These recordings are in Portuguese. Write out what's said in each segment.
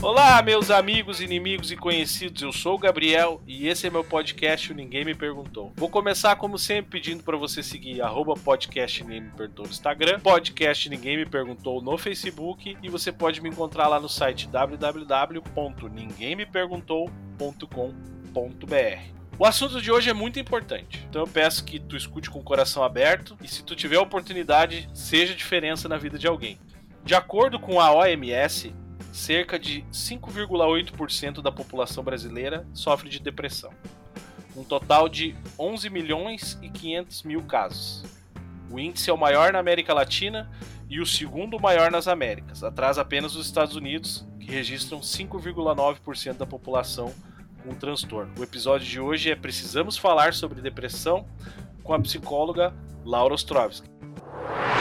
Olá, meus amigos, inimigos e conhecidos. Eu sou o Gabriel e esse é meu podcast o Ninguém Me Perguntou. Vou começar, como sempre, pedindo para você seguir arroba Me Perguntou no Instagram, podcast Ninguém Me Perguntou no Facebook e você pode me encontrar lá no site www.ninguemmeperguntou.com.br. O assunto de hoje é muito importante, então eu peço que tu escute com o coração aberto e, se tu tiver oportunidade, seja diferença na vida de alguém. De acordo com a OMS, cerca de 5,8% da população brasileira sofre de depressão. Um total de 11 milhões e 500 mil casos. O índice é o maior na América Latina e o segundo maior nas Américas, atrás apenas dos Estados Unidos, que registram 5,9% da população o transtorno. O episódio de hoje é Precisamos Falar sobre Depressão com a psicóloga Laura Ostrovsky.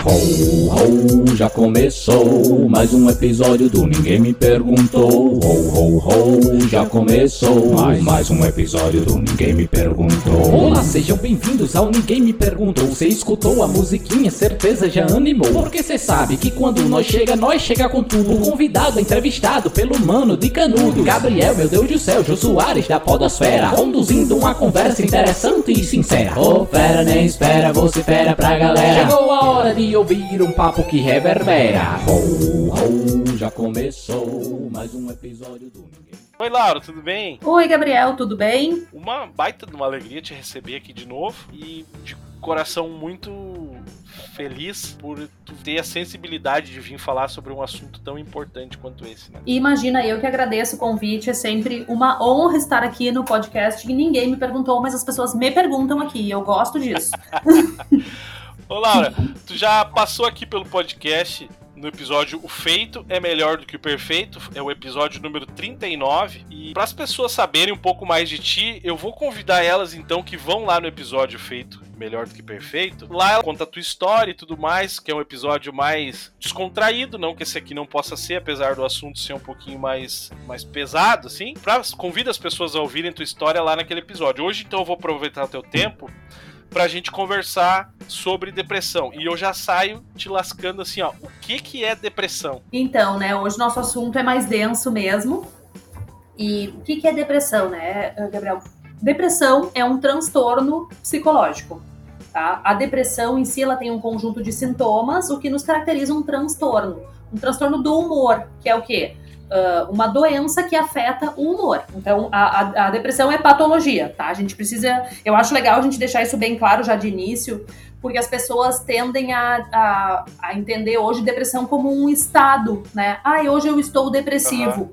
Ho, ho, já começou mais um episódio do Ninguém Me Perguntou. Ho, ho, ho, já começou mais, mais um episódio do Ninguém Me Perguntou. Olá, sejam bem-vindos ao Ninguém Me Perguntou. Você escutou a musiquinha, certeza já animou. Porque cê sabe que quando nós chega, nós chega com tudo. O convidado é entrevistado pelo mano de canudo. Gabriel, meu Deus do céu, Jô Soares da Podosfera. Conduzindo uma conversa interessante e sincera. Ô, oh, fera, nem espera, você espera pra galera. Chegou a hora de ouvir um papo que reverbera. Ho, ho, já começou mais um episódio do Ninguém. Oi, Laura, tudo bem? Oi, Gabriel, tudo bem? Uma baita de uma alegria te receber aqui de novo e de coração muito feliz por tu ter a sensibilidade de vir falar sobre um assunto tão importante quanto esse, né? E imagina, eu que agradeço o convite, é sempre uma honra estar aqui no podcast e ninguém me perguntou, mas as pessoas me perguntam aqui, e eu gosto disso. Ô Laura, tu já passou aqui pelo podcast no episódio O Feito é Melhor do que o Perfeito, é o episódio número 39. E para as pessoas saberem um pouco mais de ti, eu vou convidar elas então que vão lá no episódio Feito Melhor do que Perfeito. Lá ela conta a tua história e tudo mais, que é um episódio mais descontraído, não que esse aqui não possa ser, apesar do assunto ser um pouquinho mais, mais pesado, assim. Pra, convida as pessoas a ouvirem tua história lá naquele episódio. Hoje então eu vou aproveitar teu tempo pra gente conversar sobre depressão. E eu já saio te lascando assim, ó, o que que é depressão? Então, né, hoje nosso assunto é mais denso mesmo. E o que que é depressão, né, Gabriel? Depressão é um transtorno psicológico. Tá? A depressão em si ela tem um conjunto de sintomas, o que nos caracteriza um transtorno. Um transtorno do humor, que é o quê? Uh, uma doença que afeta o humor. Então, a, a, a, depressão é patologia, tá? A gente precisa. Eu acho legal a gente deixar isso bem claro já de início, porque as pessoas tendem a, a, a entender hoje depressão como um estado, né? Ah, hoje eu estou depressivo.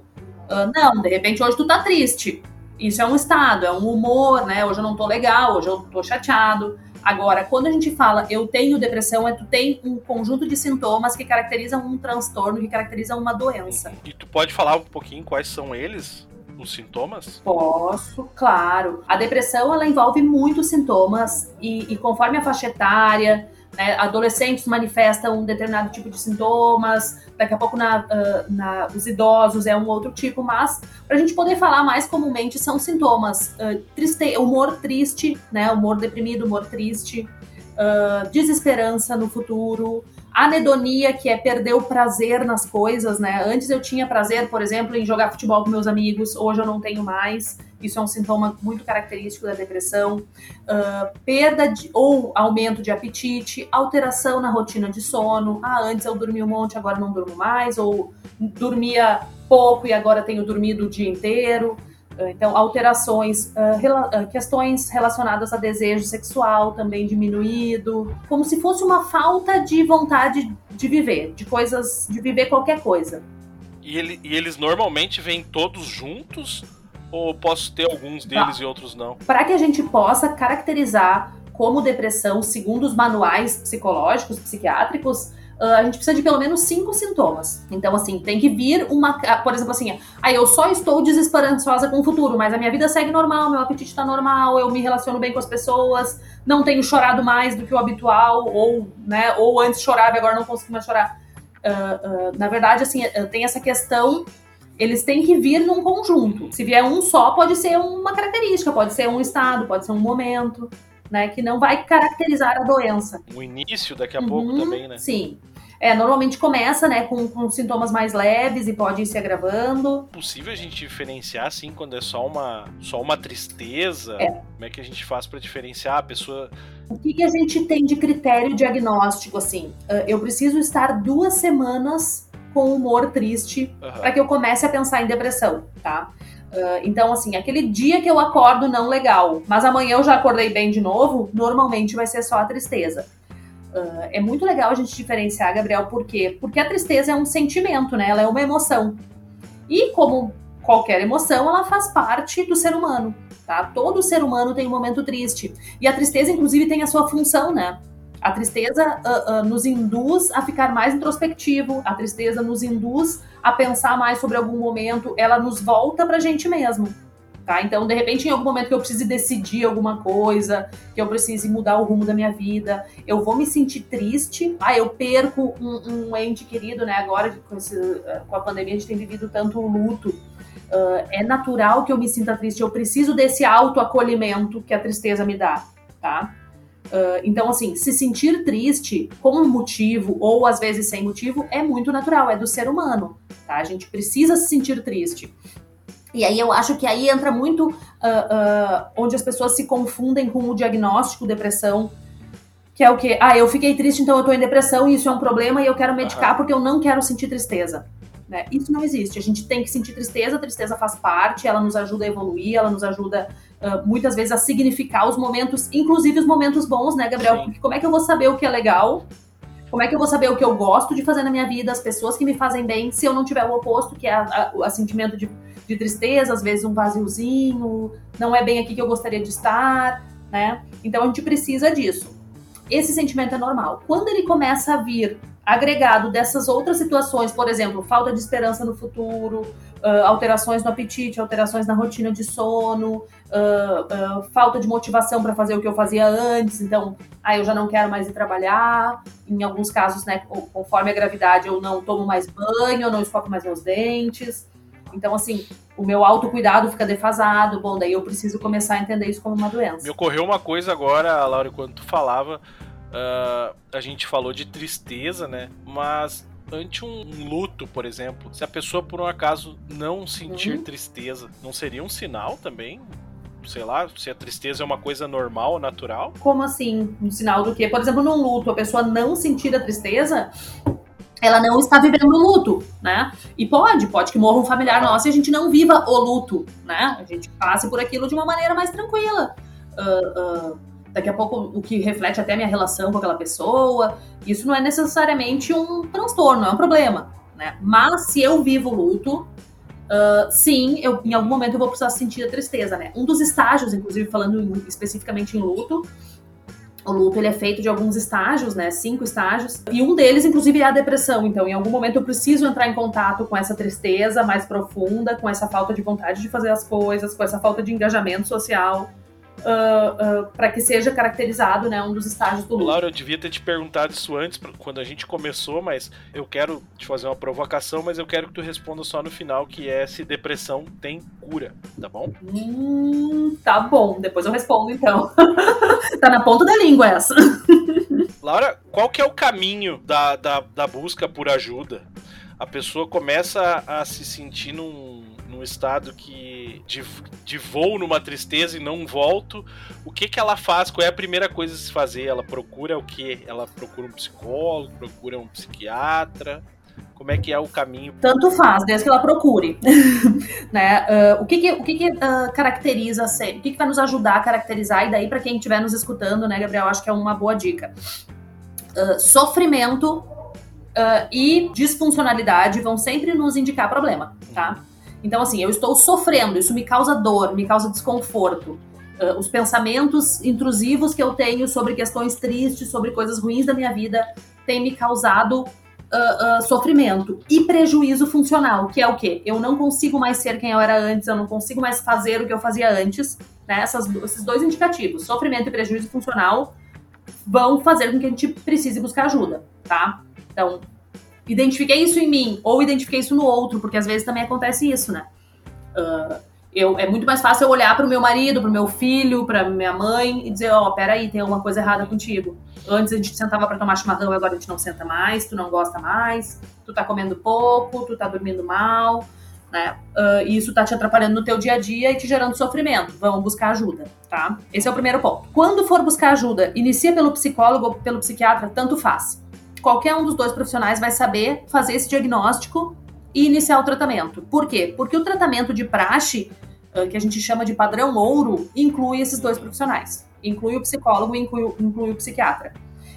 Uhum. Uh, não, de repente hoje tu tá triste. Isso é um estado, é um humor, né? Hoje eu não tô legal, hoje eu tô chateado. Agora, quando a gente fala eu tenho depressão, é tu tem um conjunto de sintomas que caracterizam um transtorno, que caracterizam uma doença. E tu pode falar um pouquinho quais são eles? Os sintomas? Posso, claro. A depressão ela envolve muitos sintomas e, e conforme a faixa etária, né, adolescentes manifestam um determinado tipo de sintomas, daqui a pouco na, uh, na, os idosos é um outro tipo, mas para a gente poder falar mais comumente são sintomas uh, triste, humor triste, né, humor deprimido, humor triste, uh, desesperança no futuro, anedonia, que é perder o prazer nas coisas, né? Antes eu tinha prazer, por exemplo, em jogar futebol com meus amigos, hoje eu não tenho mais. Isso é um sintoma muito característico da depressão. Uh, perda de, ou aumento de apetite, alteração na rotina de sono. Ah, antes eu dormia um monte, agora não durmo mais. Ou dormia pouco e agora tenho dormido o dia inteiro. Então, alterações, uh, rela questões relacionadas a desejo sexual também diminuído, como se fosse uma falta de vontade de viver, de coisas, de viver qualquer coisa. E, ele, e eles normalmente vêm todos juntos ou posso ter alguns deles tá. e outros não? Para que a gente possa caracterizar como depressão, segundo os manuais psicológicos, psiquiátricos, a gente precisa de pelo menos cinco sintomas. Então, assim, tem que vir uma. Por exemplo, assim, aí eu só estou desesperançosa com o futuro, mas a minha vida segue normal, meu apetite está normal, eu me relaciono bem com as pessoas, não tenho chorado mais do que o habitual, ou, né, ou antes chorava e agora não consigo mais chorar. Uh, uh, na verdade, assim, tem essa questão eles têm que vir num conjunto. Se vier um só, pode ser uma característica, pode ser um estado, pode ser um momento. né? Que não vai caracterizar a doença. O início daqui a uhum, pouco também, né? Sim. É, normalmente começa, né, com, com, sintomas mais leves e pode ir se agravando. É possível a gente diferenciar, assim, quando é só uma, só uma tristeza? É. Como é que a gente faz para diferenciar a pessoa? O que, que a gente tem de critério diagnóstico, assim? Ah, eu preciso estar duas semanas com humor triste uhum. para que eu comece a pensar em depressão, tá? Uh, então, assim, aquele dia que eu acordo não legal, mas amanhã eu já acordei bem de novo, normalmente vai ser só a tristeza. Uh, é muito legal a gente diferenciar, Gabriel, por quê? Porque a tristeza é um sentimento, né? Ela é uma emoção. E como qualquer emoção, ela faz parte do ser humano, tá? Todo ser humano tem um momento triste. E a tristeza, inclusive, tem a sua função, né? A tristeza uh, uh, nos induz a ficar mais introspectivo, a tristeza nos induz a pensar mais sobre algum momento, ela nos volta pra gente mesmo. Tá? Então, de repente, em algum momento que eu precise decidir alguma coisa, que eu precise mudar o rumo da minha vida, eu vou me sentir triste. Ah, eu perco um, um ente querido, né? Agora, com, esse, com, a pandemia, a gente tem vivido tanto luto. Uh, é natural que eu me sinta triste. Eu preciso desse autoacolhimento que a tristeza me dá, tá? Uh, então, assim, se sentir triste com um motivo ou às vezes sem motivo é muito natural, é do ser humano, tá? A gente precisa se sentir triste. E aí eu acho que aí entra muito uh, uh, onde as pessoas se confundem com o diagnóstico depressão, que é o que? Ah, eu fiquei triste, então eu tô em depressão e isso é um problema e eu quero medicar uhum. porque eu não quero sentir tristeza. Né? Isso não existe. A gente tem que sentir tristeza, a tristeza faz parte, ela nos ajuda a evoluir, ela nos ajuda uh, muitas vezes a significar os momentos, inclusive os momentos bons, né, Gabriel? Sim. Porque como é que eu vou saber o que é legal? Como é que eu vou saber o que eu gosto de fazer na minha vida, as pessoas que me fazem bem, se eu não tiver o oposto, que é o sentimento de de tristeza, às vezes um vaziozinho, não é bem aqui que eu gostaria de estar, né? Então a gente precisa disso. Esse sentimento é normal. Quando ele começa a vir agregado dessas outras situações, por exemplo, falta de esperança no futuro, uh, alterações no apetite, alterações na rotina de sono, uh, uh, falta de motivação para fazer o que eu fazia antes, então, ah, eu já não quero mais ir trabalhar. Em alguns casos, né, conforme a gravidade, eu não tomo mais banho, eu não escovo mais meus dentes. Então, assim, o meu autocuidado fica defasado. Bom, daí eu preciso começar a entender isso como uma doença. Me ocorreu uma coisa agora, Laura, quando tu falava, uh, a gente falou de tristeza, né? Mas ante um, luto, por exemplo, se a pessoa por um acaso não sentir uhum. tristeza, não seria um sinal também? Sei lá, se a tristeza é uma coisa normal, natural? Como assim? Um sinal do quê? Por exemplo, num luto, a pessoa não sentir a tristeza, ela não está vivendo o luto, né? E pode, pode que morra um familiar nosso e a gente não viva o luto, né? A gente passe por aquilo de uma maneira mais tranquila. Uh, uh, daqui a pouco, o que reflete até a minha relação com aquela pessoa. Isso não é necessariamente um transtorno, é um problema, né? Mas se eu vivo luto, uh, sim, eu, em algum momento eu vou precisar sentir a tristeza, né? Um dos estágios, inclusive falando em, especificamente em luto, o luto ele é feito de alguns estágios, né? Cinco estágios. E um deles, inclusive, é a depressão. Então, em algum momento eu preciso entrar em contato com essa tristeza mais profunda, com essa falta de vontade de fazer as coisas, com essa falta de engajamento social uh, uh, para que seja caracterizado né, um dos estágios do luto. Laura, eu devia ter te perguntado isso antes, quando a gente começou, mas eu quero te fazer uma provocação, mas eu quero que tu responda só no final, que é se depressão tem cura, tá bom? Hum, tá bom, depois eu respondo então. tá na ponta da língua essa. Laura, qual que é o caminho da, da, da busca por ajuda? A pessoa começa a se sentir num num estado que de, de voo numa tristeza e não volto, o que que ela faz? Qual é a primeira coisa a se fazer? Ela procura o que? Ela procura um psicólogo, procura um psiquiatra? Como é que é o caminho? Tanto faz, desde que ela procure. né? Uh, o que que, o que, que uh, caracteriza, o que, que vai nos ajudar a caracterizar? E daí, para quem estiver nos escutando, né, Gabriel, acho que é uma boa dica. Uh, sofrimento e disfuncionalidade vão sempre nos indicar problema, tá? Então, assim, eu estou sofrendo, isso me causa dor, me causa desconforto. Uh, os pensamentos intrusivos que eu tenho sobre questões tristes, sobre coisas ruins da minha vida, têm me causado uh, uh, sofrimento e prejuízo funcional, que é o quê? Eu não consigo mais ser quem eu era antes, eu não consigo mais fazer o que eu fazia antes. Né? Essas, esses dois indicativos, sofrimento e prejuízo funcional, vão fazer com que a gente precise buscar ajuda, tá? Então, identifiquei isso em mim ou identifiquei isso no outro, porque às vezes também acontece isso, né? Uh, Eu, é muito mais fácil eu olhar para o meu marido, para o meu filho, para minha mãe e dizer, ó, oh, peraí, tem alguma coisa errada contigo. Antes a gente sentava para tomar chimarrão, agora a gente não senta mais, tu não gosta mais, tu tá comendo pouco, tu tá dormindo mal, né? Uh, isso tá te atrapalhando no teu dia a dia e te gerando sofrimento. Vamos buscar ajuda, tá? Esse é o primeiro ponto. Quando for buscar ajuda, inicia pelo psicólogo ou pelo psiquiatra, tanto faz. Qualquer um dos dois profissionais vai saber fazer esse diagnóstico e iniciar o tratamento. Por quê? Porque o tratamento de praxe, que a gente chama de padrão ouro, inclui esses dois profissionais. Inclui o psicólogo e inclui, inclui o psiquiatra.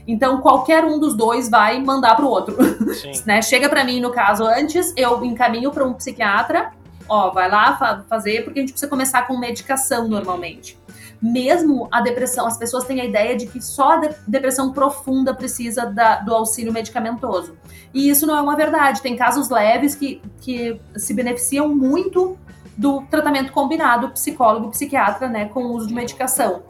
Então, qualquer um dos dois vai mandar para o outro. né? Chega para mim, no caso, antes, eu encaminho para um psiquiatra, ó, vai lá fa fazer, porque a gente precisa começar com medicação normalmente. Mesmo a depressão, as pessoas têm a ideia de que só a de depressão profunda precisa da, do auxílio medicamentoso. E isso não é uma verdade. Tem casos leves que, que se beneficiam muito do tratamento combinado psicólogo-psiquiatra, né, com o uso de medicação.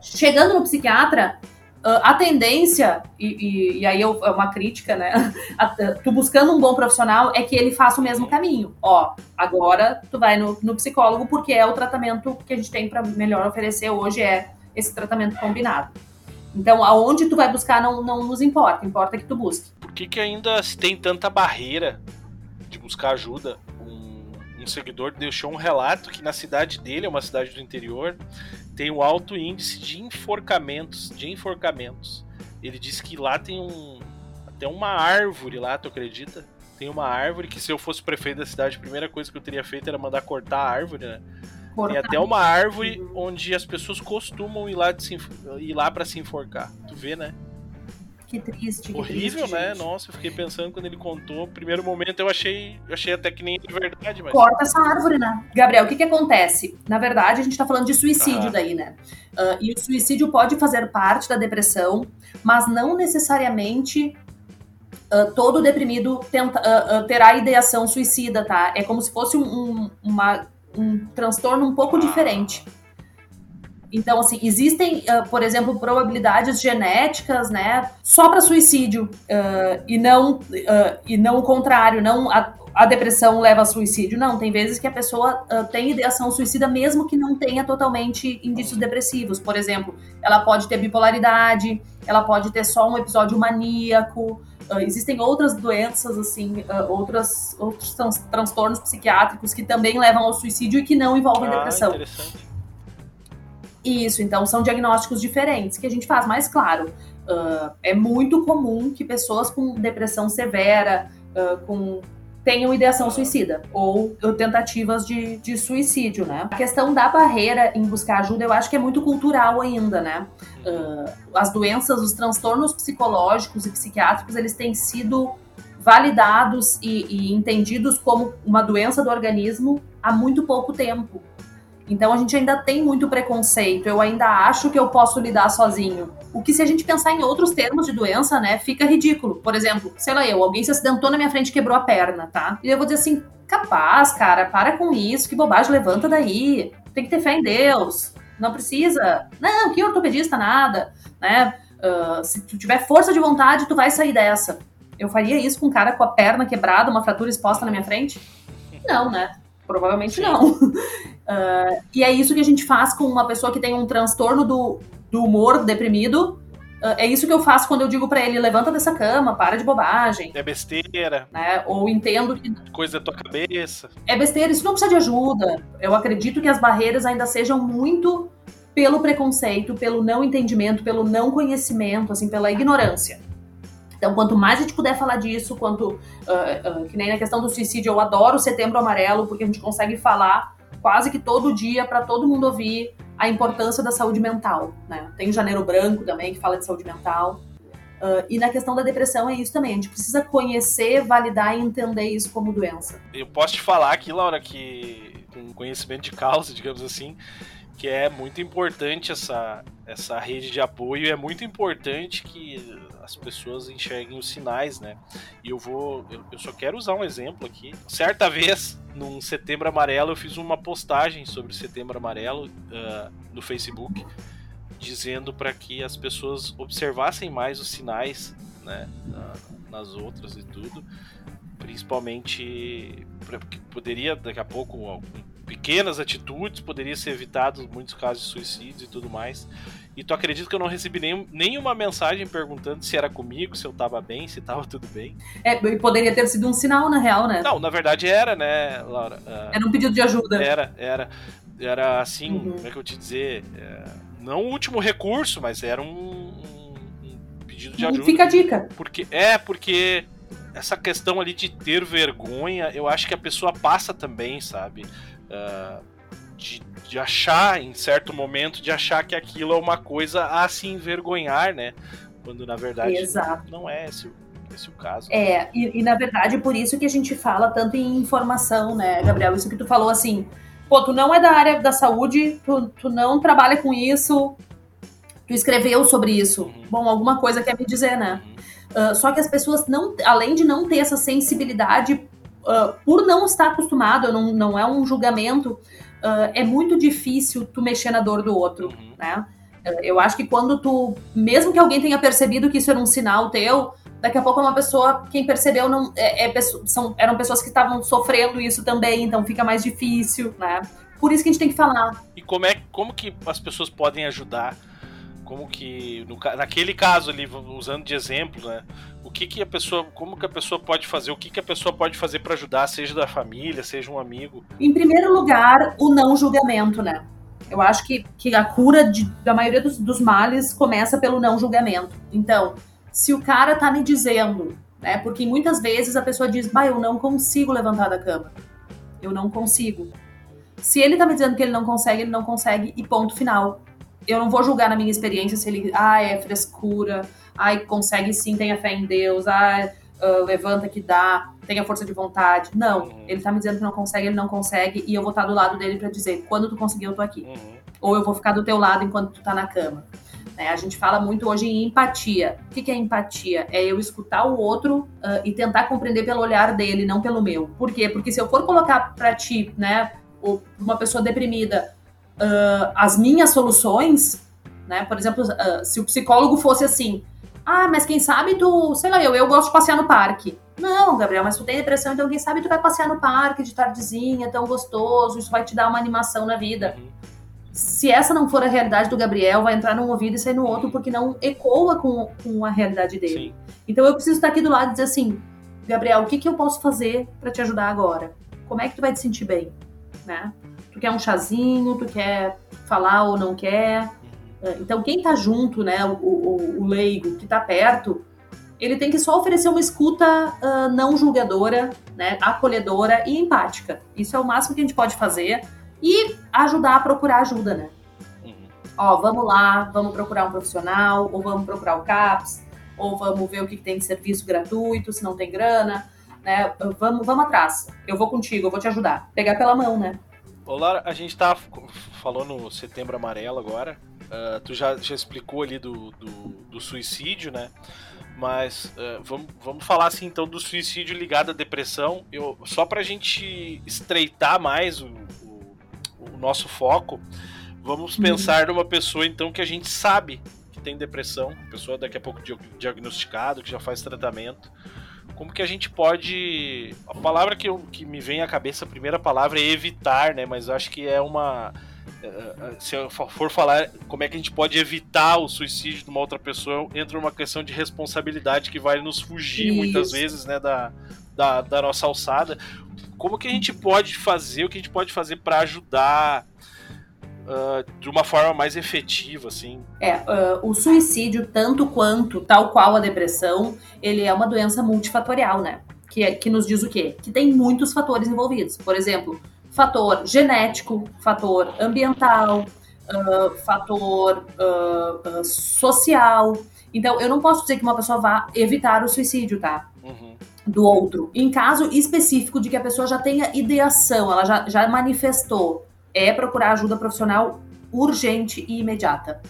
Chegando no psiquiatra, a tendência, e, e, e, aí eu, é uma crítica, né? tu buscando um bom profissional é que ele faça o mesmo caminho. Ó, agora tu vai no, no psicólogo porque é o tratamento que a gente tem para melhor oferecer hoje é esse tratamento combinado. Então, aonde tu vai buscar não, não nos importa, importa que tu busque. Por que, que ainda se tem tanta barreira de buscar ajuda? Um, um seguidor deixou um relato que na cidade dele, é uma cidade do interior, tem um alto índice de enforcamentos, de enforcamentos. Ele disse que lá tem um até uma árvore lá, tu acredita? Tem uma árvore que se eu fosse prefeito da cidade, a primeira coisa que eu teria feito era mandar cortar a árvore, né? Tem até uma árvore onde as pessoas costumam ir lá, se, ir lá para se enforcar. Tu vê, né? Que triste. Que Horrível, triste, né? Gente. Nossa, eu fiquei pensando quando ele contou. Primeiro momento eu achei, eu achei até que nem de verdade, mas. Corta essa árvore, né? Gabriel, o que que acontece? Na verdade, a gente tá falando de suicídio ah. daí, né? Uh, e o suicídio pode fazer parte da depressão, mas não necessariamente Uh, todo deprimido tenta, uh, uh, terá ideação suicida, tá? É como se fosse um, um, uma, um transtorno um pouco diferente. Então, assim, existem, uh, por exemplo, probabilidades genéticas, né, só para suicídio uh, e não uh, e não o contrário, não a, a, depressão leva a suicídio. Não, tem vezes que a pessoa tem ideação suicida mesmo que não tenha totalmente indícios depressivos. Por exemplo, ela pode ter bipolaridade, ela pode ter só um episódio maníaco. existem outras doenças, assim, outras, outros transtornos psiquiátricos que também levam ao suicídio e que não envolvem ah, depressão. Interessante. Isso, então são diagnósticos diferentes que a gente faz, mas claro, uh, é muito comum que pessoas com depressão severa, uh, com tenham ideação suicida ou, ou tentativas de, de, suicídio, né? A questão da barreira em buscar ajuda, eu acho que é muito cultural ainda, né? Uh, as doenças, os transtornos psicológicos e psiquiátricos, eles têm sido validados e, e entendidos como uma doença do organismo há muito pouco tempo. Então a gente ainda tem muito preconceito. Eu ainda acho que eu posso lidar sozinho. O que se a gente pensar em outros termos de doença, né, fica ridículo. Por exemplo, sei lá, eu, alguém se acidentou na minha frente e quebrou a perna, tá? E eu vou dizer assim, capaz, cara, para com isso, que bobagem, levanta daí. Tem que ter fé em Deus. Não precisa. Não, que ortopedista nada, né? Uh, se tu tiver força de vontade, tu vai sair dessa. Eu faria isso com um cara com a perna quebrada, uma fratura exposta na minha frente? Não, né? Provavelmente Sim. não. Uh, e é isso que a gente faz com uma pessoa que tem um transtorno do, do humor deprimido. Uh, é isso que eu faço quando eu digo para ele: levanta dessa cama, para de bobagem. É besteira. Né? Ou entendo que. Coisa da tua cabeça. É besteira, isso não precisa de ajuda. Eu acredito que as barreiras ainda sejam muito pelo preconceito, pelo não entendimento, pelo não conhecimento, assim, pela ignorância. Então, quanto mais a gente puder falar disso, quanto. Uh, uh, que nem na questão do suicídio, eu adoro o Setembro Amarelo, porque a gente consegue falar quase que todo dia para todo mundo ouvir a importância da saúde mental. Né? Tem o Janeiro Branco também, que fala de saúde mental. Uh, e na questão da depressão é isso também. A gente precisa conhecer, validar e entender isso como doença. Eu posso te falar aqui, Laura, que com conhecimento de causa, digamos assim, que é muito importante essa, essa rede de apoio. É muito importante que as pessoas enxerguem os sinais, né? E eu vou. Eu, eu só quero usar um exemplo aqui. Certa vez, num setembro amarelo, eu fiz uma postagem sobre o setembro amarelo uh, no Facebook, dizendo para que as pessoas observassem mais os sinais, né? nas outras e tudo. Principalmente porque poderia daqui a pouco pequenas atitudes poderia ser evitado muitos casos de suicídios e tudo mais. E tu acredita que eu não recebi nenhum, nenhuma mensagem perguntando se era comigo, se eu tava bem, se tava tudo bem? É, poderia ter sido um sinal, na real, né? Não, na verdade era, né, Laura? Uh, era um pedido de ajuda. Era, era. Era assim, uhum. como é que eu te dizer? É, não o último recurso, mas era um, um, um pedido de ajuda. Fica a dica. Porque, é, porque essa questão ali de ter vergonha, eu acho que a pessoa passa também, sabe? Uh, de, de achar, em certo momento, de achar que aquilo é uma coisa a se envergonhar, né? Quando na verdade Exato. não é esse, esse o caso. É, e, e, na verdade por isso que a gente fala tanto em informação, né, Gabriel? Isso que tu falou assim, pô, tu não é da área da saúde, tu, tu não trabalha com isso, tu escreveu sobre isso. Uhum. Bom, alguma coisa quer me dizer, né? Uhum. Uh, só que as pessoas não, além de não ter essa sensibilidade, uh, por não estar acostumado, não, não é um julgamento, uh, é muito difícil tu mexer na dor do outro, uhum. né? Eu acho que quando tu, mesmo que alguém tenha percebido que isso era um sinal teu, daqui a pouco uma pessoa, quem percebeu não é, é são, eram pessoas que estavam sofrendo isso também, então fica mais difícil, né? Por isso que a gente tem que falar. E como é como que as pessoas podem ajudar como que no, naquele caso ali usando de exemplo né o que que a pessoa como que a pessoa pode fazer o que que a pessoa pode fazer para ajudar seja da família seja um amigo? Em primeiro lugar o não julgamento né. Eu acho que, que a cura de, da maioria dos, dos males começa pelo não julgamento. Então se o cara tá me dizendo né porque muitas vezes a pessoa diz bah eu não consigo levantar da cama. Eu não consigo. Se ele tá me dizendo que ele não consegue ele não consegue e ponto final eu não vou julgar na minha experiência se ele, ah, é frescura, ai, consegue sim, tenha fé em Deus, ah, uh, levanta que dá, tenha força de vontade. Não, uhum. ele tá me dizendo que não consegue, ele não consegue, e eu vou estar do lado dele para dizer, quando tu conseguir, eu tô aqui. Uhum. Ou eu vou ficar do teu lado enquanto tu tá na cama. É, a gente fala muito hoje em empatia. O que, que é empatia? É eu escutar o outro uh, e tentar compreender pelo olhar dele, não pelo meu. Por quê? Porque se eu for colocar para ti, né, uma pessoa deprimida, uh, as minhas soluções, né? Por exemplo, uh, se o psicólogo fosse assim, ah, mas quem sabe tu, sei lá, eu, eu gosto de passear no parque. Não, Gabriel, mas tu tem depressão, então quem sabe tu vai passear no parque de tardezinha, tão gostoso, isso vai te dar uma animação na vida. Uhum. Se essa não for a realidade do Gabriel, vai entrar num ouvido e sair no outro, porque não ecoa com, com a realidade dele. Sim. Então eu preciso estar aqui do lado e dizer assim, Gabriel, o que, que eu posso fazer para te ajudar agora? Como é que tu vai te sentir bem? Né? Tu quer um chazinho, tu quer falar ou não quer. Uhum. É, então, quem tá junto, né, o, o, o leigo que tá perto, ele tem que só oferecer uma escuta uh, não julgadora, né, acolhedora e empática. Isso é o máximo que a gente pode fazer e ajudar a procurar ajuda, né? Uhum. Ó, vamos lá, vamos procurar um profissional, ou vamos procurar o CAPS, ou vamos ver o que tem de serviço gratuito, se não tem grana, né? Vamos, vamos atrás. Eu vou contigo, eu vou te ajudar. Pegar pela mão, né? Olá, a gente tá falando no Setembro Amarelo agora. Uh, tu já, já explicou ali do, do, do suicídio, né? Mas uh, vamos, vamos falar assim então do suicídio ligado à depressão. Eu, só pra gente estreitar mais o, o, o nosso foco, vamos uhum. pensar numa pessoa então que a gente sabe que tem depressão, pessoa daqui a pouco diagnosticado, que já faz tratamento como que a gente pode. A palavra que, eu, que me vem à cabeça, a primeira palavra é evitar, né? Mas eu acho que é uma. É, é, se eu for falar como é que a gente pode evitar o suicídio de uma outra pessoa, entra uma questão de responsabilidade que vai nos fugir Isso. muitas vezes, né, da, da, da nossa alçada. Como que a gente pode fazer, o que a gente pode fazer para ajudar uh, de uma forma mais efetiva, assim. É, uh, o suicídio, tanto quanto, tal qual a depressão, ele é uma doença multifatorial, né? Que, é, que nos diz o quê? Que tem muitos fatores envolvidos. Por exemplo, fator genético, fator ambiental, uh, fator social. Então, eu não posso dizer que uma pessoa vá evitar o suicídio, tá? Uhum. Do outro. Em caso específico de que a pessoa já tenha ideação, ela já, já manifestou é procurar ajuda profissional urgente e imediata,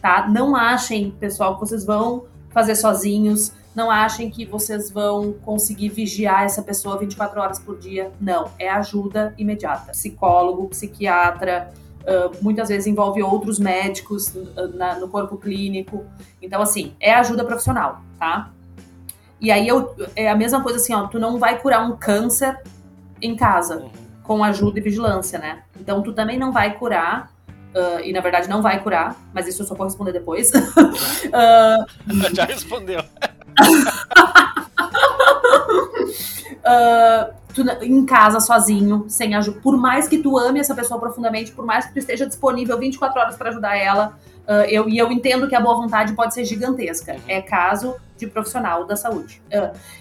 tá? Não achem, pessoal, que vocês vão fazer sozinhos, não achem que vocês vão conseguir vigiar essa pessoa 24 horas por dia. Não, é ajuda imediata. Psicólogo, psiquiatra, uh, muitas vezes envolve outros médicos na, no corpo clínico. Então, assim, é ajuda profissional, tá? E aí eu, é a mesma coisa assim, ó, tu não vai curar um câncer em casa. Uhum com ajuda e vigilância, né? Então, tu também não vai curar, uh, e na verdade não vai curar, mas isso eu só vou responder depois. uh, Já respondeu. uh, tu, em casa sozinho, sem ajuda. Por mais que tu ame essa pessoa profundamente, por mais que tu esteja disponível 24 horas para ajudar ela, eu, e eu entendo que a boa vontade pode ser gigantesca. Uhum. É caso de profissional da saúde.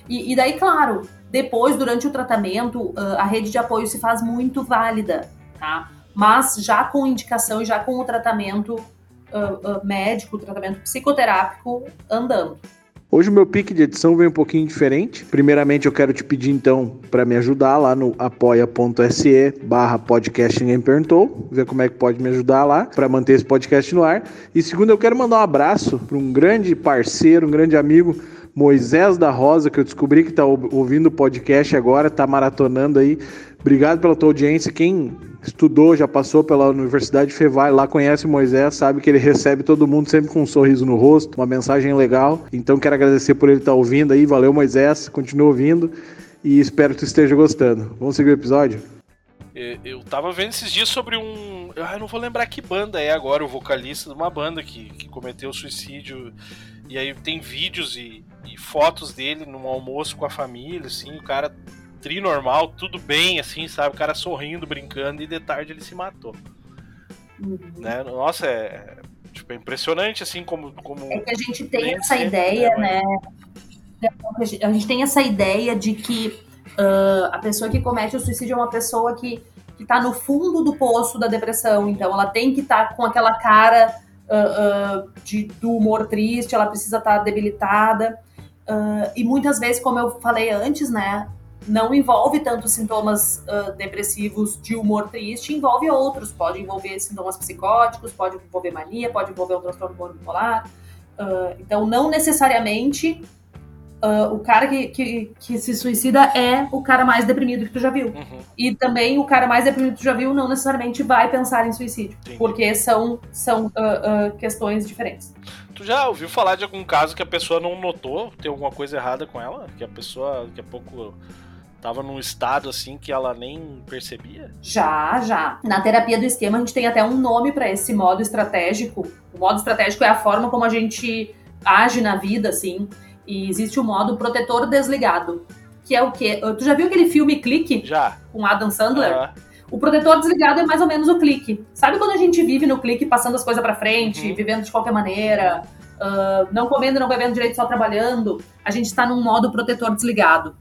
E, e, daí, claro, depois, durante o tratamento, a rede de apoio se faz muito válida, tá? Mas já com indicação e já com o tratamento médico, o tratamento psicoterápico andando. Hoje o meu pique de edição vem um pouquinho diferente. Primeiramente, eu quero te pedir então para me ajudar lá no apoia.se barra podcast Ninguém Perguntou, ver como é que pode me ajudar lá para manter esse podcast no ar. E segundo, eu quero mandar um abraço para um grande parceiro, um grande amigo, Moisés da Rosa, que eu descobri que está ouvindo o podcast agora, está maratonando aí. Obrigado pela tua audiência. Quem estudou, já passou pela Universidade Fevale, lá conhece Moisés, sabe que ele recebe todo mundo sempre com um sorriso no rosto, uma mensagem legal. Então quero agradecer por ele estar ouvindo aí. Valeu, Moisés. Continua ouvindo e espero que tu esteja gostando. Vamos seguir o episódio? Eu tava vendo esses dias sobre um. Eu não vou lembrar que banda é agora, o vocalista de uma banda que, que cometeu suicídio. E aí tem vídeos e, e fotos dele num almoço com a família, assim, o cara tri normal, tudo bem, assim, sabe? O cara sorrindo, brincando, e de tarde ele se matou. Uhum. Né? Nossa, é, tipo, é impressionante, assim, como. como é que a gente tem essa ideia, né? né? A gente tem essa ideia de que uh, a pessoa que comete o suicídio é uma pessoa que, que tá no fundo do poço da depressão, então ela tem que estar tá com aquela cara uh, uh, de, do humor triste, ela precisa estar tá debilitada. e muitas vezes, como eu falei antes, né? não envolve tanto sintomas uh, depressivos de humor triste, envolve outros. Pode envolver sintomas psicóticos, pode envolver mania, pode envolver um transtorno bipolar. Uh, então, não necessariamente uh, o cara que, que, que, se suicida é o cara mais deprimido que tu já viu. Uhum. E também o cara mais deprimido que tu já viu não necessariamente vai pensar em suicídio, Sim. porque são, são questões diferentes. Tu já ouviu falar de algum caso que a pessoa não notou ter alguma coisa errada com ela? Que a pessoa daqui a pouco tava num estado assim que ela nem percebia? Já, já. Na terapia do esquema a gente tem até um nome para esse modo estratégico. O modo estratégico é a forma como a gente age na vida, assim. E existe o modo protetor desligado, que é o quê? Tu já viu aquele filme Clique? Já. Com Adam Sandler? Uhum. O protetor desligado é mais ou menos o clique. Sabe quando a gente vive no clique, passando as coisas para frente, uhum. vivendo de qualquer maneira, uh, não comendo, não bebendo direito, só trabalhando? A gente está num modo protetor desligado.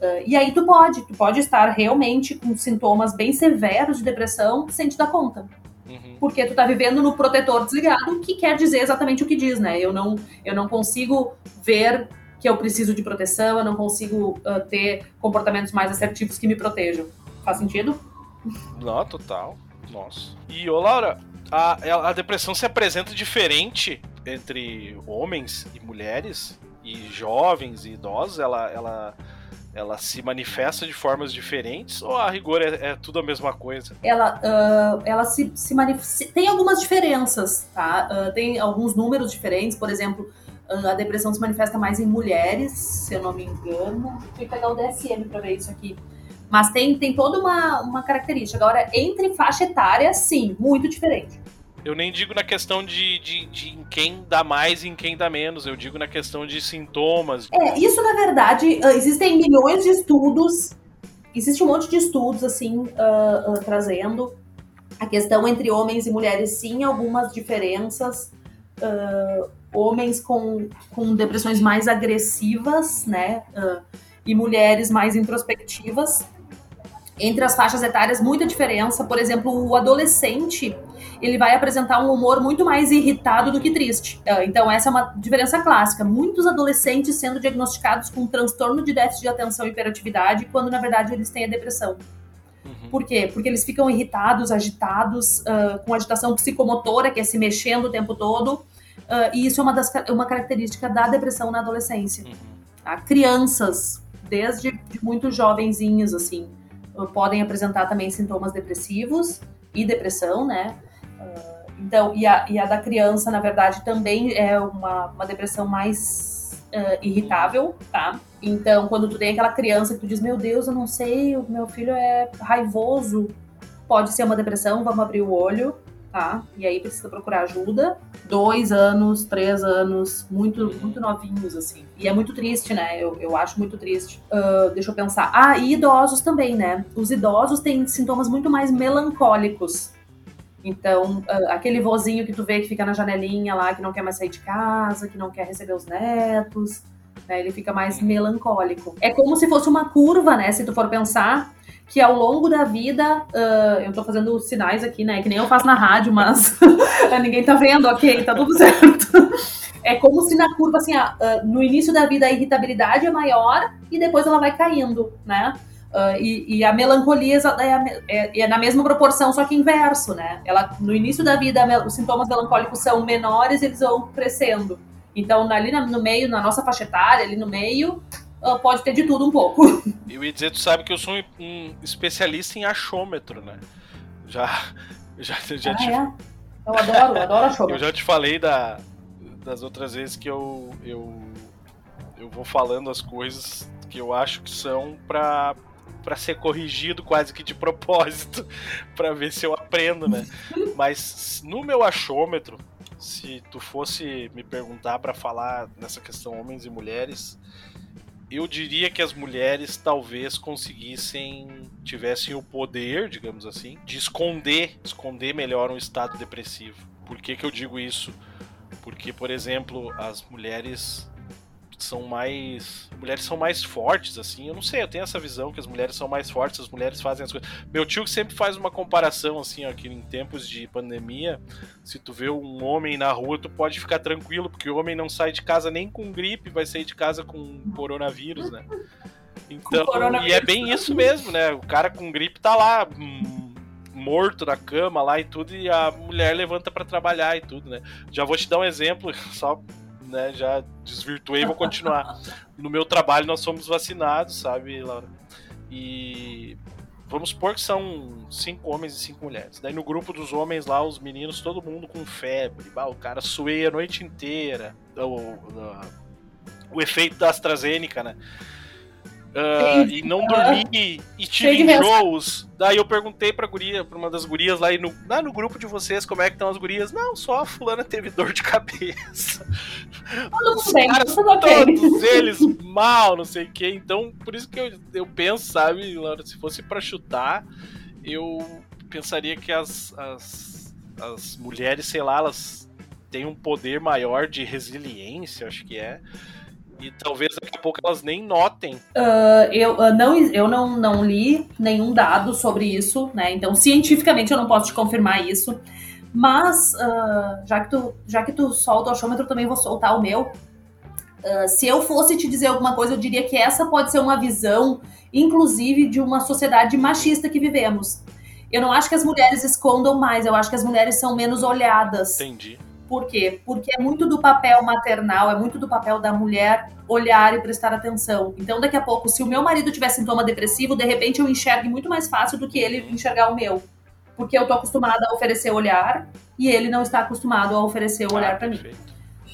Uh, e aí tu pode, tu pode estar realmente com sintomas bem severos de depressão sem te dar conta. Uhum. Porque tu tá vivendo no protetor desligado, que quer dizer exatamente o que diz, né? Eu não, eu não consigo ver que eu preciso de proteção, eu não consigo uh, ter comportamentos mais assertivos que me protejam. Faz sentido? Não, total. Nossa. E, ô Laura, a, a depressão se apresenta diferente entre homens e mulheres, e jovens e idosos? Ela, ela ela se manifesta de formas diferentes ou a rigor é, é tudo a mesma coisa? Ela, uh, ela se, se manifesta. Tem algumas diferenças, tá? Uh, tem alguns números diferentes, por exemplo. Uh, a depressão se manifesta mais em mulheres, se eu não me engano. Fui pegar o DSM para ver isso aqui. Mas tem, tem toda uma, uma característica. Agora, entre faixa etária, sim, muito diferente. Eu nem digo na questão de, de, de em quem dá mais e em quem dá menos, eu digo na questão de sintomas. É, isso na verdade, ah, existem milhões de estudos, existe um monte de estudos, assim, uh, uh, trazendo a questão entre homens e mulheres, sim, algumas diferenças. Uh, homens com, com depressões mais agressivas, né? e mulheres mais introspectivas entre as faixas etárias muita diferença. Por exemplo, o adolescente ele vai apresentar um humor muito mais irritado do que triste. É, então, essa é uma diferença clássica. Muitos adolescentes sendo diagnosticados com transtorno de déficit de atenção e hiperatividade, quando na verdade eles têm a depressão. Uhum. Por quê? Porque eles ficam irritados, agitados, uh, com agitação psicomotora, que é se mexendo o tempo todo. Uh, e isso é uma, das, uma característica da depressão na adolescência. Uhum. Tá? Crianças, desde muito jovenzinhos, assim, podem apresentar também sintomas depressivos e depressão, né? Uh, Então, e a, e a da criança, na verdade, também é uma, uma depressão mais uh, irritável, tá? Então, quando tu tem aquela criança que tu diz, meu Deus, eu não sei, o meu filho é raivoso, pode ser uma depressão, vamos abrir o olho, tá? E aí precisa procurar ajuda. Dois anos, três anos, muito, muito novinhos, assim. E é muito triste, né? Eu, eu acho muito triste. Uh, deixa eu pensar. Ah, e idosos também, né? Os idosos têm sintomas muito mais melancólicos. Então, uh, aquele vozinho que tu vê que fica na janelinha lá, que não quer mais sair de casa, que não quer receber os netos, né? Ele fica mais melancólico. É como se fosse uma curva, né? Se tu for pensar que ao longo da vida, uh, eu tô fazendo sinais aqui, né? Que nem eu faço na rádio, mas ninguém tá vendo, ok, tá tudo certo. É como se na curva, assim, uh, no início da vida a irritabilidade é maior e depois ela vai caindo, né? Uh, e, e, a melancolia é, é, é, na mesma proporção, só que inverso, né? Ela, no início da vida, os sintomas melancólicos são menores e eles vão crescendo. Então, ali no meio, na nossa faixa etária, ali no meio, uh, pode ter de tudo um pouco. Eu ia dizer, tu sabe que eu sou um, um especialista em achômetro, né? Já. Já, já ah, te... é? Eu adoro, eu adoro achômetro. Eu já te falei da, das outras vezes que eu, eu, eu vou falando as coisas que eu acho que são pra, para ser corrigido quase que de propósito, para ver se eu aprendo, né? Mas no meu achômetro, se tu fosse me perguntar para falar nessa questão homens e mulheres, eu diria que as mulheres talvez conseguissem, tivessem o poder, digamos assim, de esconder, esconder melhor um estado depressivo. Por que, que eu digo isso? Porque, por exemplo, as mulheres são mais. Mulheres são mais fortes, assim. Eu não sei, eu tenho essa visão que as mulheres são mais fortes, as mulheres fazem as coisas. Meu tio sempre faz uma comparação, assim, ó, que em tempos de pandemia, se tu vê um homem na rua, tu pode ficar tranquilo, porque o homem não sai de casa nem com gripe, vai sair de casa com coronavírus, né? Então, e é bem isso mesmo, né? O cara com gripe tá lá. Hum, morto na cama lá e tudo, e a mulher levanta para trabalhar e tudo, né? Já vou te dar um exemplo, só né, já desvirtuei vou continuar. No meu trabalho nós somos vacinados, sabe, Laura? E vamos supor que são cinco homens e cinco mulheres. Daí no grupo dos homens lá, os meninos, todo mundo com febre. Bah, o cara suei a noite inteira. O, o, o efeito da AstraZeneca, né? Uh, e não dormi e tive enjoos. Daí eu perguntei pra guria, pra uma das gurias lá, e no, lá no grupo de vocês, como é que estão as gurias? Não, só a fulana teve dor de cabeça. Os caras todos eles mal, não sei o que. Então, por isso que eu, eu penso, sabe, Laura, se fosse para chutar, eu pensaria que as, as, as mulheres, sei lá, elas têm um poder maior de resiliência, acho que é e talvez daqui a pouco elas nem notem. Uh, eu uh, não, eu não, não li nenhum dado sobre isso, né? Então, cientificamente, eu não posso te confirmar isso. Mas, uh, já, que tu, já que tu solta o achômetro, também vou soltar o meu. se eu fosse te dizer alguma coisa, eu diria que essa pode ser uma visão, inclusive, de uma sociedade machista que vivemos. Eu não acho que as mulheres escondam mais, eu acho que as mulheres são menos olhadas. Entendi. Por quê? Porque é muito do papel maternal, é muito do papel da mulher olhar e prestar atenção. Então, daqui a pouco, se o meu marido tiver sintoma depressivo, de repente eu enxergue muito mais fácil do que ele enxergar o meu. Porque eu tô acostumada a oferecer olhar e ele não está acostumado a oferecer o olhar ah, para mim.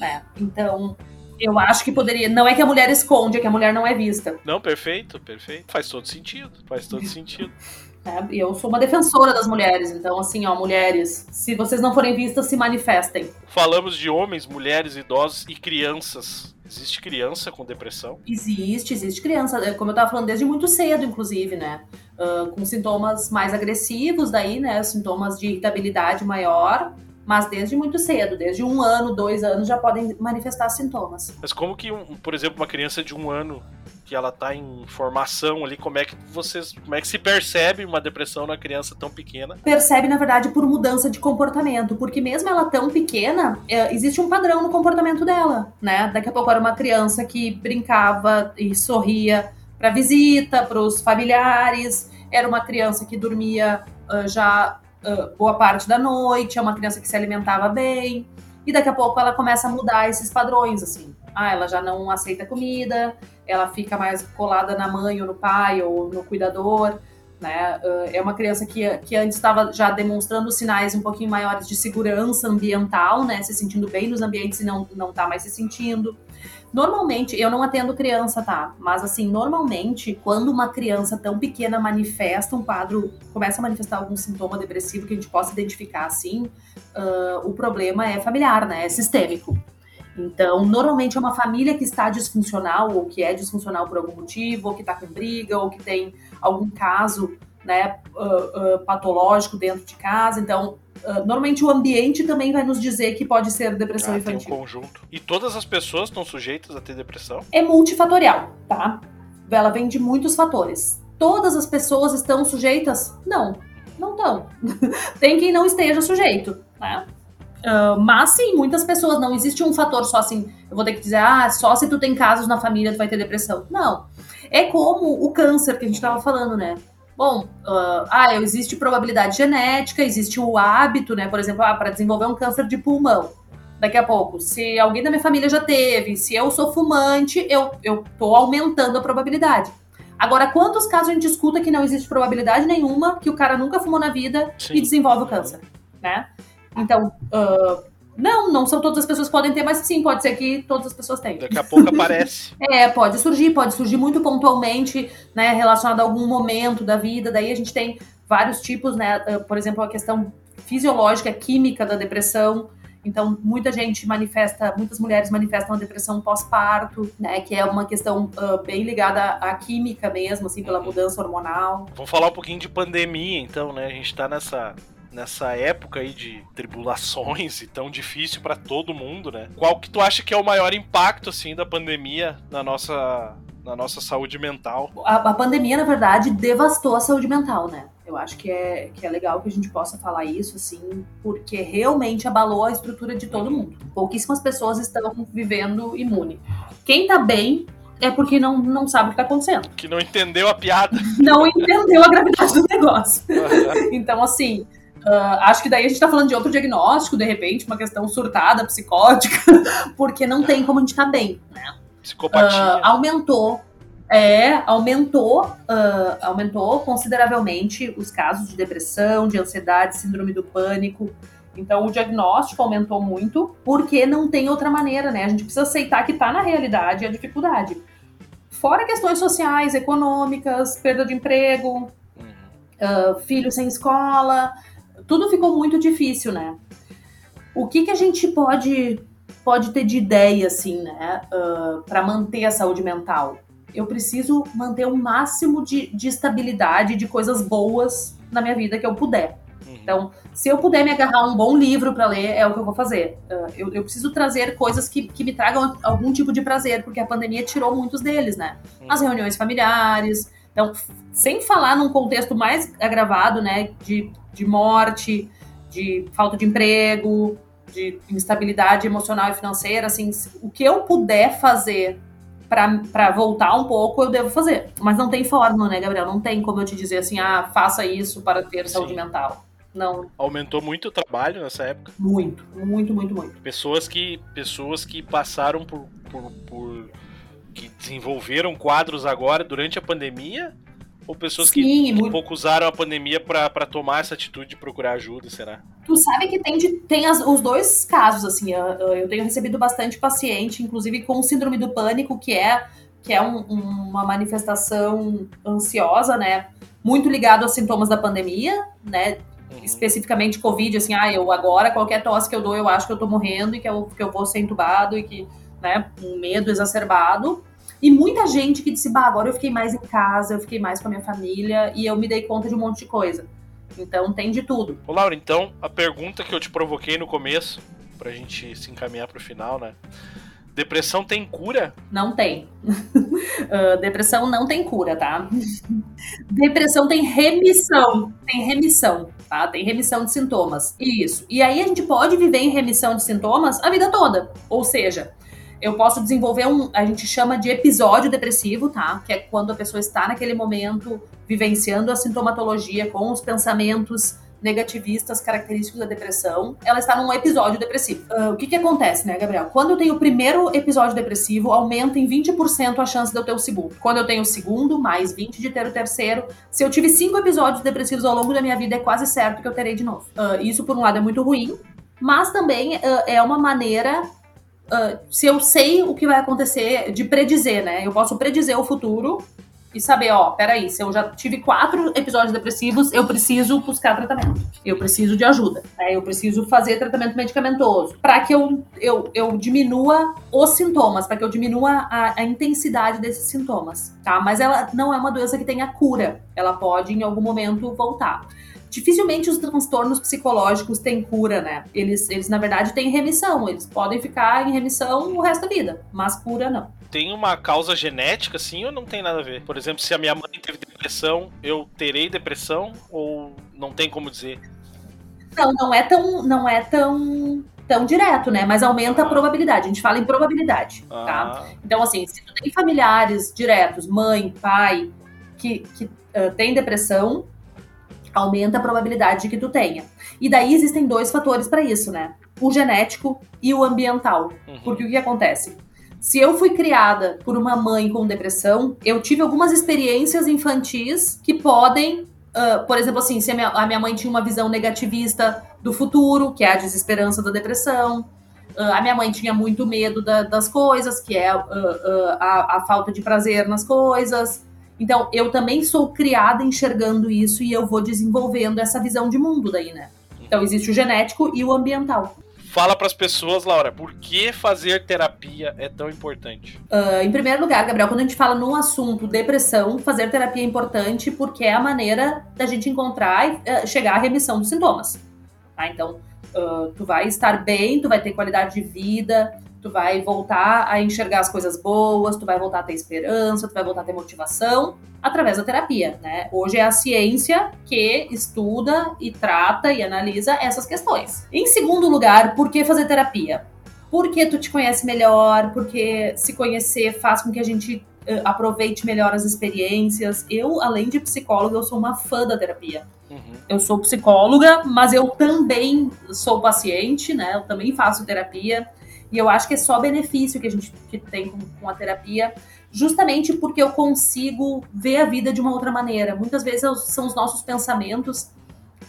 É, então, eu acho que poderia. Não é que a mulher esconde, é que a mulher não é vista. Não, perfeito, perfeito. Faz todo sentido. Faz todo sentido. É, eu sou uma defensora das mulheres, então, assim, ó, mulheres, se vocês não forem vistas, se manifestem. Falamos de homens, mulheres, idosos e crianças. Existe criança com depressão? Existe, existe criança. É, como eu tava falando, desde muito cedo, inclusive, né? Uh, com sintomas mais agressivos, daí, né? Sintomas de irritabilidade maior, mas desde muito cedo, desde um ano, dois anos, já podem manifestar sintomas. Mas como que, um, por exemplo, uma criança de um ano que ela tá em formação ali, como é que vocês, como é que se percebe uma depressão na criança tão pequena? Percebe, na verdade, por mudança de comportamento, porque mesmo ela tão pequena, é, existe um padrão no comportamento dela, né? Daqui a pouco era uma criança que brincava e sorria para visita, para os familiares, era uma criança que dormia uh, já uh, boa parte da noite, é uma criança que se alimentava bem, e daqui a pouco ela começa a mudar esses padrões, assim. Ah, ela já não aceita comida, ela fica mais colada na mãe ou no pai ou no cuidador. né? Uh, é uma criança que, que antes estava já demonstrando sinais um pouquinho maiores de segurança ambiental, né? Se sentindo bem nos ambientes e não, não tá mais se sentindo. Normalmente, eu não atendo criança, tá? Mas assim, normalmente, quando uma criança tão pequena manifesta um quadro, começa a manifestar algum sintoma depressivo que a gente possa identificar assim, uh, o problema é familiar, né? É sistêmico. Então, normalmente é uma família que está disfuncional, ou que é disfuncional por algum motivo, ou que está com briga, ou que tem algum caso né, uh, uh, patológico dentro de casa. Então, uh, normalmente o ambiente também vai nos dizer que pode ser depressão Ah, infantil. Tem um conjunto. E todas as pessoas estão sujeitas a ter depressão? É multifatorial, tá? Ela vem de muitos fatores. Todas as pessoas estão sujeitas? Não, não estão. tem quem não esteja sujeito, né? Uh, mas sim, muitas pessoas, não existe um fator só assim, eu vou ter que dizer, ah, só se tu tem casos na família tu vai ter depressão. Não. É como o câncer que a gente estava falando, né? Bom, uh, ah, existe probabilidade genética, existe o hábito, né? Por exemplo, ah, para desenvolver um câncer de pulmão. Daqui a pouco, se alguém da minha família já teve, se eu sou fumante, eu, eu tô aumentando a probabilidade. Agora, quantos casos a gente escuta que não existe probabilidade nenhuma, que o cara nunca fumou na vida Sim. e desenvolve o câncer, né? Então, uh, não, não são todas as pessoas que podem ter, mas sim, pode ser que todas as pessoas tenham. Daqui a pouco aparece. É, pode surgir, pode surgir muito pontualmente, né, relacionado a algum momento da vida. Daí a gente tem vários tipos, né, uh, por exemplo, a questão fisiológica, química da depressão. Então, muita gente manifesta, muitas mulheres manifestam a depressão pós-parto, né, que é uma questão uh, bem ligada à química mesmo, assim, pela mudança hormonal. Vamos falar um pouquinho de pandemia, então, né? A gente tá nessa nessa época aí de tribulações e tão difícil pra todo mundo, né? Qual que tu acha que é o maior impacto assim da pandemia na nossa na nossa saúde mental? A, a pandemia, na verdade, devastou a saúde mental, né? Eu acho que é, que é legal que a gente possa falar isso, assim, porque realmente abalou a estrutura de todo mundo. Pouquíssimas pessoas estão vivendo imune. Quem tá bem é porque não, não sabe o que tá acontecendo. Que não entendeu a piada. Não entendeu a gravidade do negócio. Então, assim, uh, acho que daí a gente tá falando de outro diagnóstico, de repente, uma questão surtada, psicótica, porque não tem como a gente tá bem, né? Psicopatia. Uh, aumentou, é, aumentou, uh, aumentou consideravelmente os casos de depressão, de ansiedade, síndrome do pânico. Então o diagnóstico aumentou muito, porque não tem outra maneira, né? A gente precisa aceitar que tá na realidade a dificuldade. Fora questões sociais, econômicas, perda de emprego, Uhum. uh, filho sem escola, tudo ficou muito difícil, né? O que, que a gente pode, pode ter de ideia, assim, né, para manter a saúde mental? Eu preciso manter o máximo de, de estabilidade, de coisas boas na minha vida que eu puder. Uhum. Então, se eu puder me agarrar a um bom livro para ler, é o que eu vou fazer. Uh, eu, eu preciso trazer coisas que, que me tragam algum tipo de prazer, porque a pandemia tirou muitos deles, né? As reuniões familiares. Então, sem falar num contexto mais agravado, né? De, de morte, de falta de emprego, de instabilidade emocional e financeira, assim, o que eu puder fazer para voltar um pouco, eu devo fazer. Mas não tem fórmula, né, Gabriel? Não tem como eu te dizer assim, ah, faça isso para ter saúde Sim. mental. Não, Aumentou muito o trabalho nessa época. muito, muito, muito, muito. Pessoas que pessoas que passaram por, por, por- que desenvolveram quadros agora durante a pandemia ou pessoas que Sim, um muito. pouco usaram a pandemia pra tomar essa atitude de procurar ajuda, será? Tu sabe que tem, de- tem as- os dois casos, assim, eu, eu tenho recebido bastante paciente, inclusive com síndrome do pânico, que é, que é um- uma manifestação ansiosa, né? Muito ligado aos sintomas da pandemia, né? Uhum. especificamente Covid, assim, ah, eu agora, qualquer tosse que eu dou, eu acho que eu tô morrendo e que eu, que eu vou ser entubado e que, né, um medo exacerbado. E muita gente que disse, bah, agora eu fiquei mais em casa, eu fiquei mais com a minha família e eu me dei conta de um monte de coisa. Então tem de tudo. Ô Laura, então a pergunta que eu te provoquei no começo, pra gente se encaminhar pro final, né? Depressão tem cura? Não tem. Ah, depressão não tem cura, tá? Depressão tem remissão. Tem remissão, tá? Tem remissão de sintomas. Isso. E aí a gente pode viver em remissão de sintomas a vida toda. Ou seja, eu posso desenvolver um. A gente chama de episódio depressivo, tá? Que é quando a pessoa está naquele momento vivenciando a sintomatologia com os pensamentos negativistas característicos da depressão, ela está num episódio depressivo. Uh, o que que acontece, né, Gabriel? Quando eu tenho o primeiro episódio depressivo, aumenta em 20% a chance de eu ter o segundo. Quando eu tenho o segundo, mais 20 de ter o terceiro. Se eu tive cinco episódios depressivos ao longo da minha vida, é quase certo que eu terei de novo. Uh, isso, por um lado, é muito ruim, mas também uh, é uma maneira Uh, se eu sei o que vai acontecer, de predizer, né? Eu posso predizer o futuro e saber, ó, peraí, se eu já tive quatro episódios depressivos, eu preciso buscar tratamento. Eu preciso de ajuda. Né? Eu preciso fazer tratamento medicamentoso para que eu, eu, eu diminua os sintomas, para que eu diminua a, a, intensidade desses sintomas, tá? Mas ela não é uma doença que tenha cura. Ela pode, em algum momento, voltar. Dificilmente os transtornos psicológicos têm cura, né? Eles, eles, na verdade, têm remissão. Eles podem ficar em remissão o resto da vida, mas cura não tem uma causa genética, assim, ou não tem nada a ver? Por exemplo, se a minha mãe teve depressão, eu terei depressão ou não tem como dizer? Não, não é tão, não é tão, tão direto, né? Mas aumenta ah. a probabilidade. A gente fala em probabilidade, tá? ah. tá? Então, assim, se tu tem familiares diretos, mãe, pai, que, que uh, tem depressão, aumenta a probabilidade de que tu tenha. E daí existem dois fatores para isso, né? O genético e o ambiental. Uhum. Porque o que acontece? Se eu fui criada por uma mãe com depressão, eu tive algumas experiências infantis que podem Uh, por exemplo, assim, se a minha, a minha, mãe tinha uma visão negativista do futuro, que é a desesperança da depressão, uh, a minha mãe tinha muito medo da, das coisas, que é uh, a, a, falta de prazer nas coisas. Então, eu também sou criada enxergando isso e eu vou desenvolvendo essa visão de mundo daí, né? Então, existe o genético e o ambiental. Fala para as pessoas, Laura, por que fazer terapia é tão importante? Uh, em primeiro lugar, Gabriel, quando a gente fala num assunto depressão, fazer terapia é importante porque é a maneira da gente encontrar e uh, chegar à remissão dos sintomas. Tá? Então, uh, tu vai estar bem, tu vai ter qualidade de vida, tu vai voltar a enxergar as coisas boas, tu vai voltar a ter esperança, tu vai voltar a ter motivação através da terapia, né? Hoje é a ciência que estuda e trata e analisa essas questões. Em segundo lugar, por que fazer terapia? Porque tu te conhece melhor, porque se conhecer faz com que a gente uh, aproveite melhor as experiências. Eu, além de psicóloga, eu sou uma fã da terapia. Uhum. Eu sou psicóloga, mas eu também sou paciente, né? Eu também faço terapia. E eu acho que é só benefício que a gente que tem com, com a terapia, justamente porque eu consigo ver a vida de uma outra maneira. Muitas vezes são os nossos pensamentos,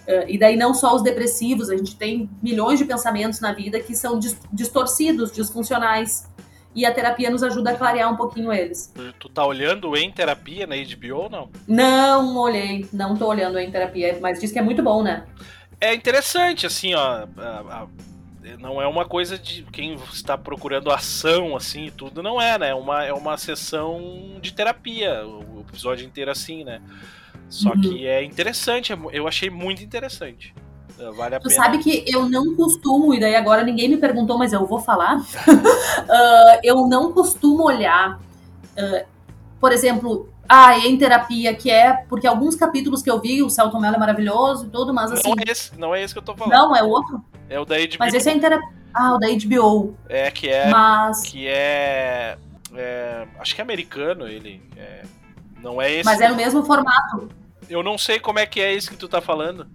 uh, e daí não só os depressivos, a gente tem milhões de pensamentos na vida que são distorcidos, disfuncionais. E a terapia nos ajuda a clarear um pouquinho eles. Tu tá olhando em terapia na HBO ou não? Não olhei, não tô olhando em terapia, mas diz que é muito bom, né? É interessante, assim, ó. A, a não é uma coisa de quem está procurando ação assim e tudo, não é, né? É uma, é uma sessão de terapia, o episódio inteiro assim, né? Só uhum. que é interessante, é eu achei muito interessante. É, vale a tu pena. sabe que eu não costumo, e daí agora ninguém me perguntou, mas eu vou falar. uh, eu não costumo olhar, uh, por exemplo, ah, em terapia, que é porque alguns capítulos que eu vi, o Celton Mello é maravilhoso e tudo, mas assim. Não é esse, não é esse que eu tô falando. Não, é outro? É o da HBO. Mas esse é inter... Ah, o da HBO. É, que é. Mas... Que é, é. Acho que é americano ele. É, não é esse. Mas é no mesmo formato. Eu não sei como é que é esse que tu tá falando.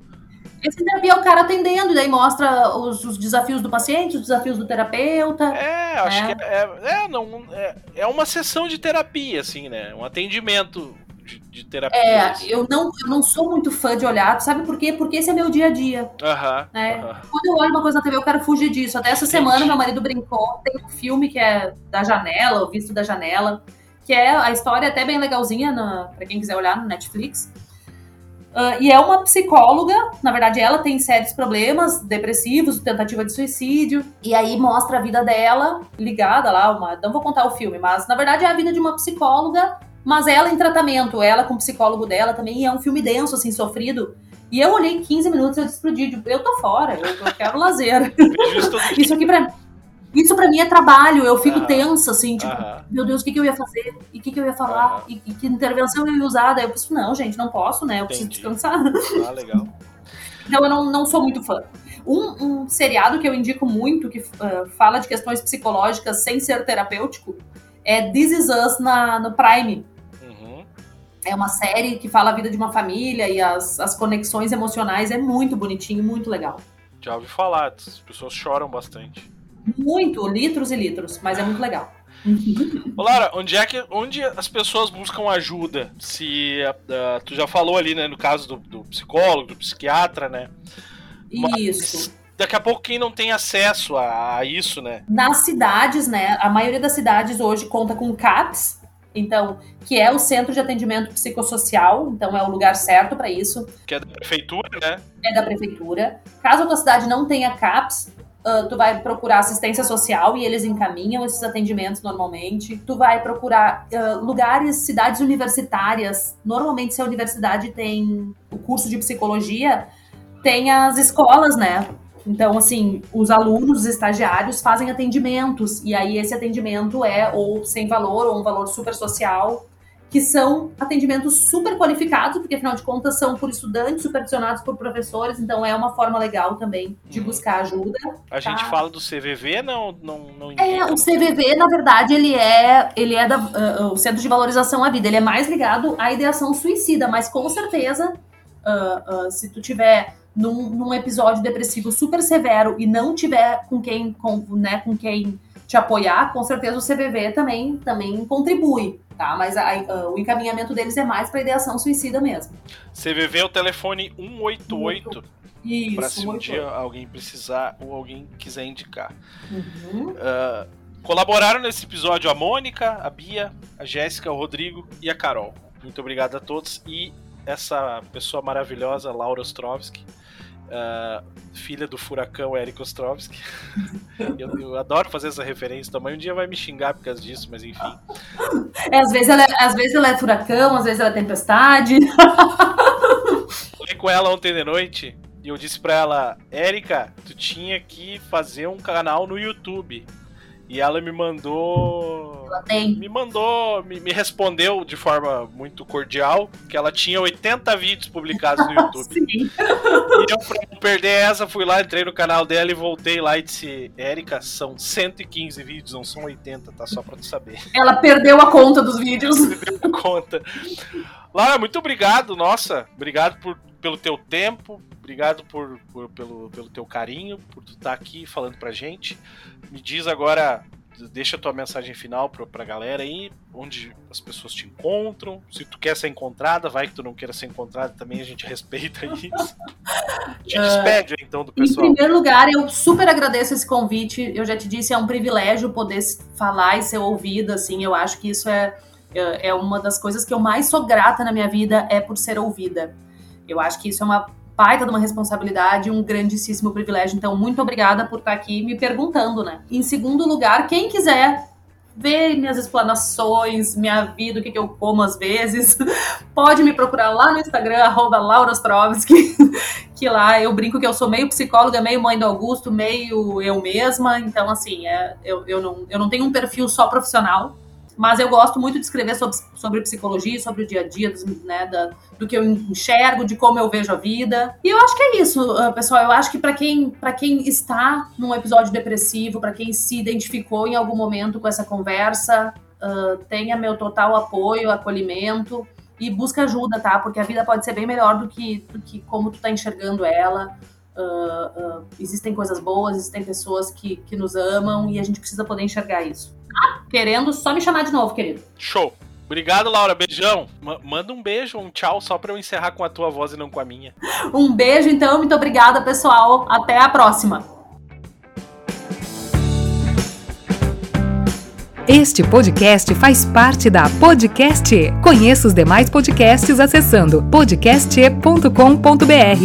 Esse terapia é o cara atendendo, e daí mostra os, os, desafios do paciente, os desafios do terapeuta. É, acho né? que é, é, é, não, é, é uma sessão de terapia, assim, né? Um atendimento de, de terapia. É, assim. eu não, eu não sou muito fã de olhar, sabe por quê? Porque esse é meu dia a dia. Aham. né? Quando eu olho uma coisa na TV, eu quero fugir disso. Até essa Entendi. semana, meu marido brincou, tem um filme que é da janela, o visto da janela, que é a história até bem legalzinha, na, pra quem quiser olhar no Netflix. Uh, e é uma psicóloga, na verdade, ela tem sérios problemas depressivos, tentativa de suicídio, e aí mostra a vida dela ligada lá, uma, não vou contar o filme, mas na verdade é a vida de uma psicóloga mas ela em tratamento, ela com o psicólogo dela também, é um filme denso, assim, sofrido. E eu olhei 15 minutos e eu explodi, eu tô fora, eu, eu quero lazer. isso aqui pra isso pra mim é trabalho, eu fico tensa, assim, tipo, meu Deus, o que, que eu ia fazer? E o que, que eu ia falar? E, e, que intervenção eu ia usar? Daí eu penso, não, gente, não posso, né? Eu Entendi. preciso descansar. Ah, legal. Então eu não, não sou muito fã. Um, um seriado que eu indico muito, que uh, fala de questões psicológicas sem ser terapêutico, é This Is Us na, no Prime É uma série que fala a vida de uma família e as, as conexões emocionais. É muito bonitinho, muito legal. Já ouvi falar, as pessoas choram bastante. Muito, litros e litros, mas é muito legal. Ô, Lara, onde é que onde as pessoas buscam ajuda? Se uh, tu já falou ali, né, no caso do, do psicólogo, do psiquiatra, né? Isso. Mas daqui a pouco quem não tem acesso a, a, isso, né? Nas cidades, né? A maioria das cidades hoje conta com CAPS, então, que é o Centro de Atendimento Psicossocial, então é o lugar certo para isso. Que é da prefeitura, né? É da prefeitura. Caso a tua cidade não tenha CAPS, uh, tu vai procurar assistência social e eles encaminham esses atendimentos normalmente. Tu vai procurar uh, lugares, cidades universitárias. Normalmente, se a universidade tem o curso de psicologia, tem as escolas, né? Então, assim, os alunos, os estagiários fazem atendimentos, e aí esse atendimento é ou sem valor, ou um valor super social, que são atendimentos super qualificados, porque afinal de contas são por estudantes supervisionados por professores, então é uma forma legal também de uhum. buscar ajuda. A tá? gente fala do CVV, não, não, não É, o CVV, na verdade, ele é, ele é da, uh, o Centro de Valorização à Vida, ele é mais ligado à ideação suicida, mas com certeza, uh, uh, se tu tiver num, num, episódio depressivo super severo e não tiver com quem, com, né, com quem te apoiar, com certeza o CVV também, também contribui, tá? Mas a, a, o encaminhamento deles é mais para ideação suicida mesmo. CVV é o telefone 188 para se um dia alguém precisar ou alguém quiser indicar. Uhum. Uh, colaboraram nesse episódio a Mônica, a Bia, a Jéssica, o Rodrigo e a Carol. Muito obrigado a todos e essa pessoa maravilhosa, Laura Ostrovski uh, filha do furacão Eric Ostrovski. eu, eu, adoro fazer essa referência também. Um dia vai me xingar por causa disso, mas enfim. É, às, vezes ela é, às vezes ela é furacão, às vezes ela é tempestade. Falei com ela ontem de noite e eu disse pra ela: Érica, tu tinha que fazer um canal no YouTube. E ela me mandou. Ela tem. Me mandou, me, me, respondeu de forma muito cordial que ela tinha 80 vídeos publicados no YouTube. Sim. E eu, pra não perder essa, fui lá, entrei no canal dela e voltei lá e disse: Érica, são 115 vídeos, não são 80, tá? Só pra tu saber. Ela perdeu a conta dos vídeos. Perdeu a conta. Lara, muito obrigado, nossa. Obrigado por, pelo teu tempo, obrigado por, por, pelo, pelo teu carinho, por tu estar tá aqui falando pra gente. Me diz agora, deixa a tua mensagem final pra, pra galera aí, onde as pessoas te encontram. Se tu quer ser encontrada, vai que tu não queira ser encontrada, também a gente respeita isso. te despede uh, então do pessoal. Em primeiro lugar, eu super agradeço esse convite. Eu já te disse, é um privilégio poder falar e ser ouvida, assim, eu acho que isso é, é, é uma das coisas que eu mais sou grata na minha vida, é por ser ouvida. Eu acho que isso é uma baita de uma responsabilidade, um grandíssimo privilégio. Então, muito obrigada por estar aqui me perguntando, né? Em segundo lugar, quem quiser ver minhas explanações, minha vida, o que, que eu como às vezes, pode me procurar lá no Instagram, arroba que lá eu brinco que eu sou meio psicóloga, meio mãe do Augusto, meio eu mesma, então assim, é, eu, eu, não, eu não tenho um perfil só profissional, mas eu gosto muito de escrever sobre, sobre psicologia, sobre o dia a dia, dos, né, da, do que eu enxergo, de como eu vejo a vida. E eu acho que é isso, ah, pessoal. Eu acho que para quem, quem está num episódio depressivo, para quem se identificou em algum momento com essa conversa, uh, tenha meu total apoio, acolhimento e busca ajuda, tá? Porque a vida pode ser bem melhor do que, do que como tu tá enxergando ela. Uh, uh, existem coisas boas, existem pessoas que, que nos amam e a gente precisa poder enxergar isso. Ah, querendo, só me chamar de novo, querido. Show. Obrigado, Laura. Beijão. M manda um beijo, um tchau, só pra eu encerrar com a tua voz e não com a minha. Um beijo, então. Muito obrigada, pessoal. Até a próxima. Este podcast faz parte da Podcast. Conheça os demais podcasts acessando podcast.com.br.